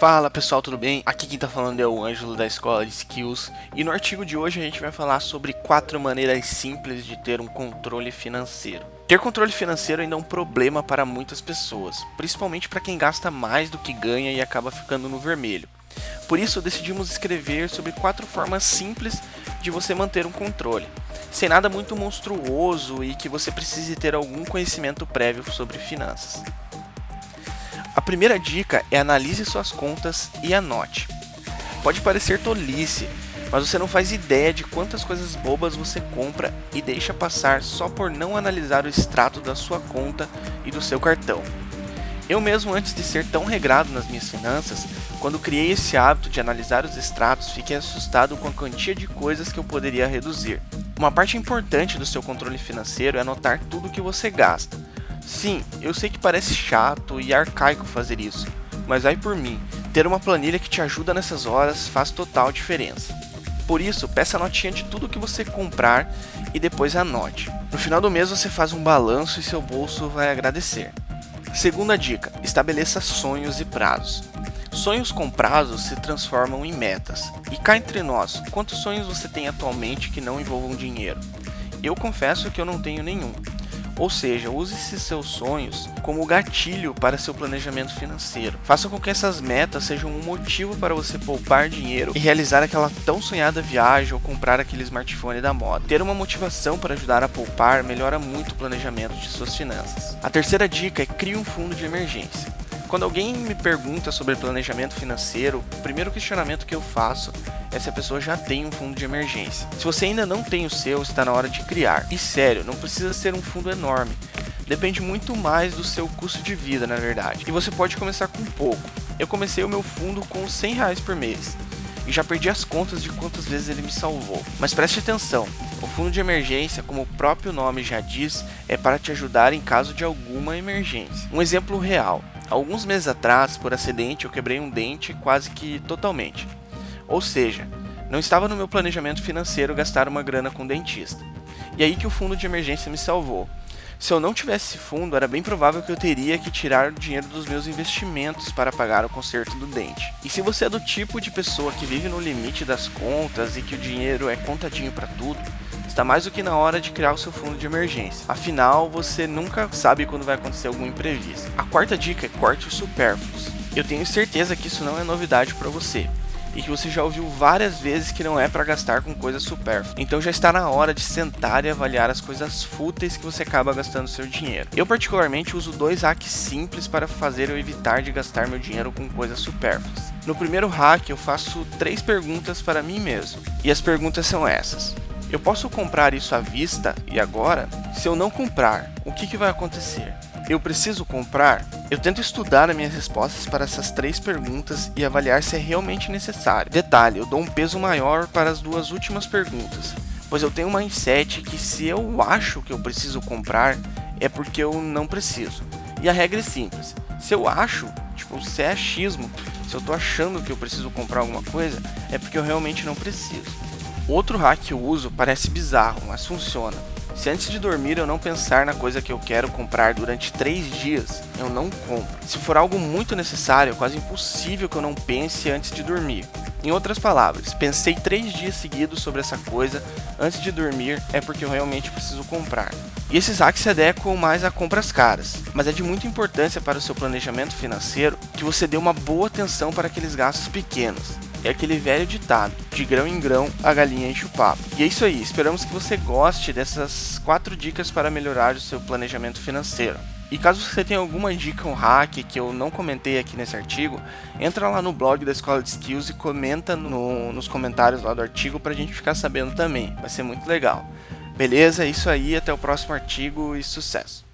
Fala pessoal, tudo bem? Aqui quem tá falando é o Ângelo da Escola de Skills e no artigo de hoje a gente vai falar sobre quatro maneiras simples de ter um controle financeiro. Ter controle financeiro ainda é um problema para muitas pessoas, principalmente para quem gasta mais do que ganha e acaba ficando no vermelho. Por isso decidimos escrever sobre quatro formas simples de você manter um controle, sem nada muito monstruoso e que você precise ter algum conhecimento prévio sobre finanças. A primeira dica é analise suas contas e anote. Pode parecer tolice, mas você não faz ideia de quantas coisas bobas você compra e deixa passar só por não analisar o extrato da sua conta e do seu cartão. Eu mesmo, antes de ser tão regrado nas minhas finanças, quando criei esse hábito de analisar os extratos, fiquei assustado com a quantia de coisas que eu poderia reduzir. Uma parte importante do seu controle financeiro é anotar tudo que você gasta. Sim, eu sei que parece chato e arcaico fazer isso, mas vai por mim. Ter uma planilha que te ajuda nessas horas faz total diferença. Por isso, peça a notinha de tudo que você comprar e depois anote. No final do mês você faz um balanço e seu bolso vai agradecer. Segunda dica: estabeleça sonhos e prazos. Sonhos com prazos se transformam em metas. E cá entre nós, quantos sonhos você tem atualmente que não envolvam dinheiro? Eu confesso que eu não tenho nenhum. Ou seja, use esses seus sonhos como gatilho para seu planejamento financeiro. Faça com que essas metas sejam um motivo para você poupar dinheiro e realizar aquela tão sonhada viagem ou comprar aquele smartphone da moda. Ter uma motivação para ajudar a poupar melhora muito o planejamento de suas finanças. A terceira dica é crie um fundo de emergência. Quando alguém me pergunta sobre planejamento financeiro, o primeiro questionamento que eu faço é se a pessoa já tem um fundo de emergência. Se você ainda não tem o seu, está na hora de criar. E sério, não precisa ser um fundo enorme. Depende muito mais do seu custo de vida, na verdade. E você pode começar com pouco. Eu comecei o meu fundo com 100 reais por mês. E já perdi as contas de quantas vezes ele me salvou. Mas preste atenção, o fundo de emergência, como o próprio nome já diz, é para te ajudar em caso de alguma emergência. Um exemplo real. Alguns meses atrás, por acidente, eu quebrei um dente quase que totalmente. Ou seja, não estava no meu planejamento financeiro gastar uma grana com um dentista. E aí que o fundo de emergência me salvou. Se eu não tivesse esse fundo, era bem provável que eu teria que tirar o dinheiro dos meus investimentos para pagar o conserto do dente. E se você é do tipo de pessoa que vive no limite das contas e que o dinheiro é contadinho para tudo, Está mais do que na hora de criar o seu fundo de emergência. Afinal, você nunca sabe quando vai acontecer algum imprevisto. A quarta dica é corte os supérfluos. Eu tenho certeza que isso não é novidade para você e que você já ouviu várias vezes que não é para gastar com coisas supérfluas. Então já está na hora de sentar e avaliar as coisas fúteis que você acaba gastando seu dinheiro. Eu particularmente uso dois hacks simples para fazer eu evitar de gastar meu dinheiro com coisas supérfluas. No primeiro hack eu faço três perguntas para mim mesmo. E as perguntas são essas: eu posso comprar isso à vista e agora? Se eu não comprar, o que, que vai acontecer? Eu preciso comprar? Eu tento estudar as minhas respostas para essas três perguntas e avaliar se é realmente necessário. Detalhe, eu dou um peso maior para as duas últimas perguntas, pois eu tenho um mindset que se eu acho que eu preciso comprar, é porque eu não preciso. E a regra é simples: se eu acho, tipo, se é achismo, se eu tô achando que eu preciso comprar alguma coisa, é porque eu realmente não preciso. Outro hack que eu uso parece bizarro, mas funciona. Se antes de dormir eu não pensar na coisa que eu quero comprar durante 3 dias, eu não compro. Se for algo muito necessário, é quase impossível que eu não pense antes de dormir. Em outras palavras, pensei 3 dias seguidos sobre essa coisa antes de dormir é porque eu realmente preciso comprar. E esses hacks se adequam mais a compras caras, mas é de muita importância para o seu planejamento financeiro que você dê uma boa atenção para aqueles gastos pequenos é aquele velho ditado: de grão em grão a galinha enche o papo. E é isso aí, esperamos que você goste dessas quatro dicas para melhorar o seu planejamento financeiro. E caso você tenha alguma dica, um hack que eu não comentei aqui nesse artigo, entra lá no blog da Escola de Skills e comenta no, nos comentários lá do artigo para a gente ficar sabendo também. Vai ser muito legal. Beleza? É isso aí, até o próximo artigo e sucesso!